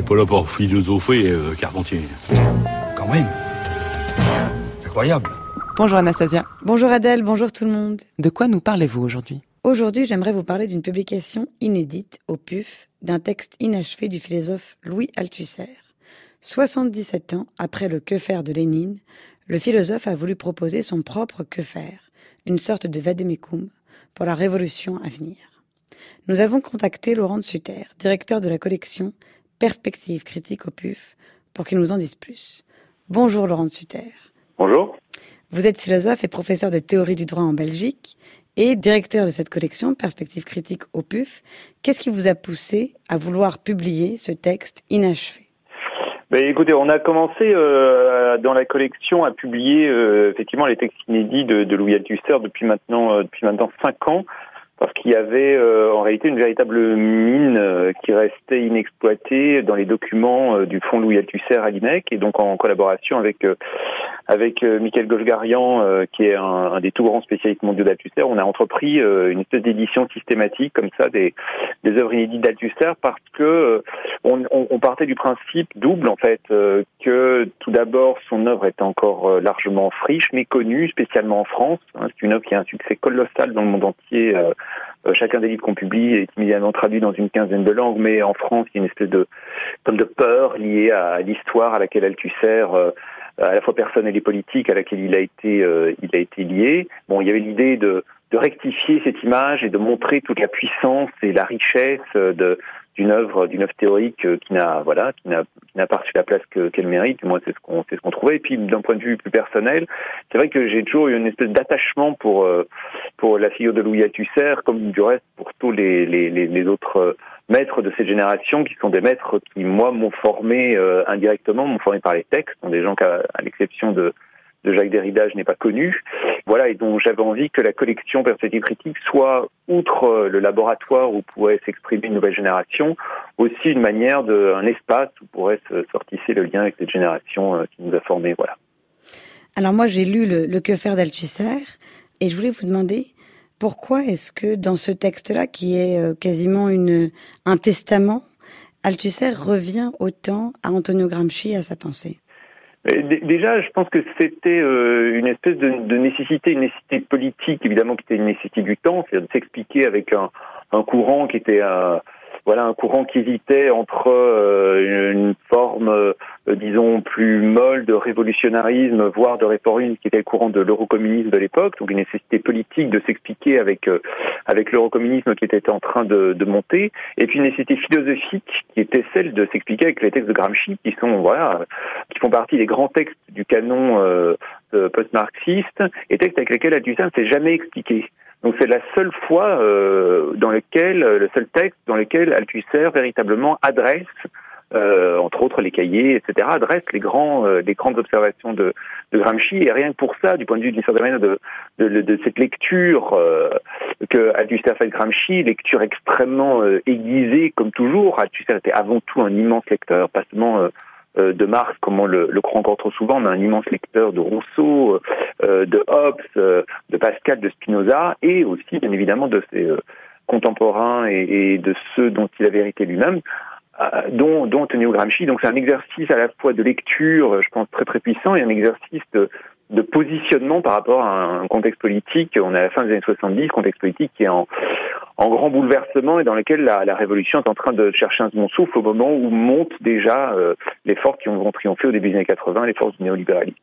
n'est pas là pour philosopher, euh, Carpentier. Quand même. Incroyable. Bonjour Anastasia. Bonjour Adèle, bonjour tout le monde. De quoi nous parlez-vous aujourd'hui? Aujourd'hui, j'aimerais vous parler d'une publication inédite au PUF d'un texte inachevé du philosophe Louis Althusser. 77 ans après le Que faire de Lénine, le philosophe a voulu proposer son propre Que faire, une sorte de vademecum pour la révolution à venir. Nous avons contacté Laurent de Sutter, directeur de la collection Perspective critique au PUF, pour qu'il nous en dise plus. Bonjour Laurent Sutter. Bonjour. Vous êtes philosophe et professeur de théorie du droit en Belgique et directeur de cette collection Perspective critique au PUF. Qu'est-ce qui vous a poussé à vouloir publier ce texte inachevé? Ben, écoutez, on a commencé euh, dans la collection à publier euh, effectivement les textes inédits de, de Louis Althusser depuis maintenant euh, depuis maintenant cinq ans parce qu'il y avait euh, en réalité une véritable mine euh, qui restait inexploitée dans les documents euh, du fonds Louis Althusser à l'IMEC et donc en collaboration avec avec Michael Gauchegarian qui est un, un, des tout grands spécialistes mondiaux d'Althusser, on a entrepris une espèce d'édition systématique comme ça des, des œuvres inédites d'Althusser parce que on, on, on, partait du principe double en fait que tout d'abord son œuvre est encore largement friche, méconnue, spécialement en France. Hein, C'est une œuvre qui a un succès colossal dans le monde entier. Euh, chacun des livres qu'on publie est immédiatement traduit dans une quinzaine de langues, mais en France, il y a une espèce de comme de peur liée à l'histoire à laquelle Althusser euh, à la fois personnelle et politique à laquelle il a été euh, il a été lié. Bon, il y avait l'idée de de rectifier cette image et de montrer toute la puissance et la richesse de d'une œuvre d'une œuvre théorique qui n'a voilà qui n'a qui n'a pas reçu la place que qu'elle mérite. Moi c'est ce qu'on c'est ce qu'on trouvait. Et puis d'un point de vue plus personnel c'est vrai que j'ai toujours eu une espèce d'attachement pour pour la figure de Louis Althusser comme du reste pour tous les les, les autres maîtres de cette génération qui sont des maîtres qui moi m'ont formé euh, indirectement m'ont formé par les textes. Sont des gens qu'à à, l'exception de de Jacques Derrida, je n'ai pas connu. Voilà, et donc j'avais envie que la collection Perspective Critique soit, outre le laboratoire où pourrait s'exprimer une nouvelle génération, aussi une manière de, un espace où pourrait se sortisser le lien avec cette génération qui nous a formés. Voilà. Alors moi, j'ai lu le, Que faire d'Althusser, et je voulais vous demander pourquoi est-ce que dans ce texte-là, qui est quasiment une, un testament, Althusser revient autant à Antonio Gramsci et à sa pensée? Déjà, je pense que c'était une espèce de, de, nécessité, une nécessité politique, évidemment, qui était une nécessité du temps, c'est-à-dire de s'expliquer avec un, un, courant qui était un, voilà un courant qui hésitait entre euh, une forme, euh, disons, plus molle de révolutionnarisme, voire de réformisme, qui était le courant de l'eurocommunisme de l'époque, donc une nécessité politique de s'expliquer avec euh, avec l'eurocommunisme qui était en train de, monter, et puis une nécessité philosophique qui était celle de s'expliquer avec les textes de Gramsci, qui sont voilà, qui font partie des grands textes du canon post-marxiste, et textes avec lesquels Althusser ne s'est jamais expliqué. Donc c'est la seule fois euh, dans lequel, le seul texte dans lequel Althusser véritablement adresse, euh, entre autres les cahiers, etc., adresse les grands, euh, les grandes observations de, de, Gramsci. Et rien que pour ça, du point de vue d'une certaine manière de, de, de, cette lecture euh, que Althusser fait de Gramsci, lecture extrêmement euh, aiguisée comme toujours. Althusser était avant tout un immense lecteur, pas seulement de Marx, comme on le, le croit encore trop souvent, mais un immense lecteur de Rousseau, euh, de Hobbes, euh, de Pascal, de Spinoza, et aussi, bien évidemment, de ses euh, contemporains et, et, de ceux dont il avait hérité lui-même, dont, dont Antonio Gramsci. Donc c'est un exercice à la fois de lecture, je pense, très très puissant, et un exercice de, de positionnement par rapport à un contexte politique. On est à la fin des années 70, contexte politique qui est en, en grand bouleversement et dans lequel la, la, révolution est en train de chercher un second souffle au moment où montent déjà euh, les forces qui vont triompher au début des années 80, les forces du néolibéralisme.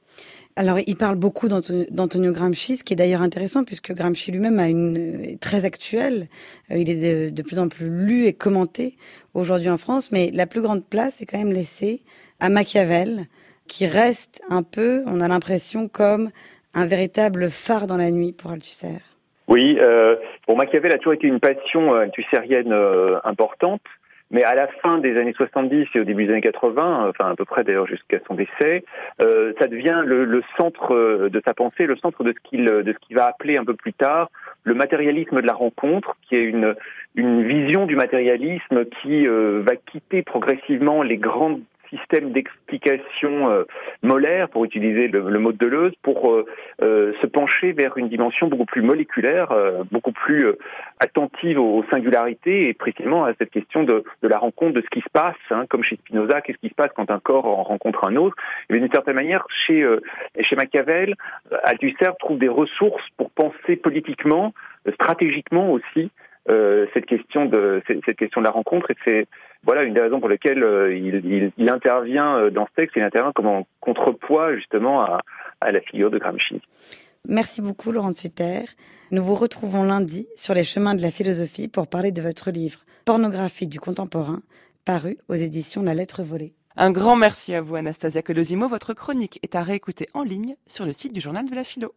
Alors, il parle beaucoup d'Antonio Gramsci, ce qui est d'ailleurs intéressant puisque Gramsci lui-même a une est très actuelle. Il est de, de, plus en plus lu et commenté aujourd'hui en France, mais la plus grande place est quand même laissée à Machiavel, qui reste un peu, on a l'impression, comme un véritable phare dans la nuit pour Althusser. Oui, euh, bon, Machiavel a toujours été une passion euh, althussérienne euh, importante, mais à la fin des années 70 et au début des années 80, enfin à peu près d'ailleurs jusqu'à son décès, euh, ça devient le, le, centre de sa pensée, le centre de ce qu'il de ce qu'il va appeler un peu plus tard le matérialisme de la rencontre, qui est une une vision du matérialisme qui euh, va quitter progressivement les grandes système d'explication euh, molaire, pour utiliser le, mot de Deleuze, pour euh, euh, se pencher vers une dimension beaucoup plus moléculaire, beaucoup plus attentive aux, singularités et précisément à cette question de, la rencontre de ce qui se passe, hein, comme chez Spinoza, qu'est-ce qui se passe quand un corps en rencontre un autre. Mais d'une certaine manière, chez, chez Machiavel, Althusser trouve des ressources pour penser politiquement, stratégiquement aussi, cette question de cette, question de la rencontre et c'est voilà une des raisons pour lesquelles euh, il, intervient euh, dans ce texte. Il intervient comme en contrepoids justement à, la figure de Gramsci. Merci beaucoup Laurent Sutter. Nous vous retrouvons lundi sur les chemins de la philosophie pour parler de votre livre Pornographie du contemporain, paru aux éditions La Lettre Volée. Un grand merci à vous Anastasia Colosimo. Votre chronique est à réécouter en ligne sur le site du journal de la philo.